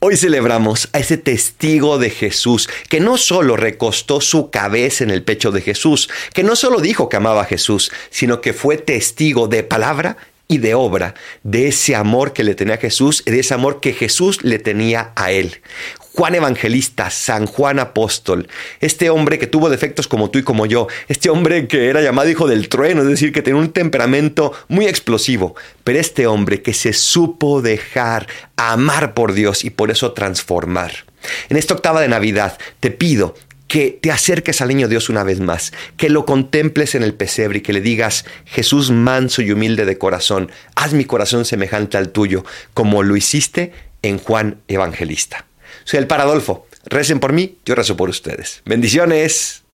Hoy celebramos a ese testigo de Jesús, que no solo recostó su cabeza en el pecho de Jesús, que no solo dijo que amaba a Jesús, sino que fue testigo de palabra y de obra de ese amor que le tenía Jesús y de ese amor que Jesús le tenía a él. Juan Evangelista, San Juan Apóstol, este hombre que tuvo defectos como tú y como yo, este hombre que era llamado hijo del trueno, es decir, que tenía un temperamento muy explosivo, pero este hombre que se supo dejar amar por Dios y por eso transformar. En esta octava de Navidad te pido que te acerques al niño Dios una vez más, que lo contemples en el pesebre y que le digas, Jesús manso y humilde de corazón, haz mi corazón semejante al tuyo, como lo hiciste en Juan Evangelista. Soy el Paradolfo. Recen por mí, yo rezo por ustedes. Bendiciones.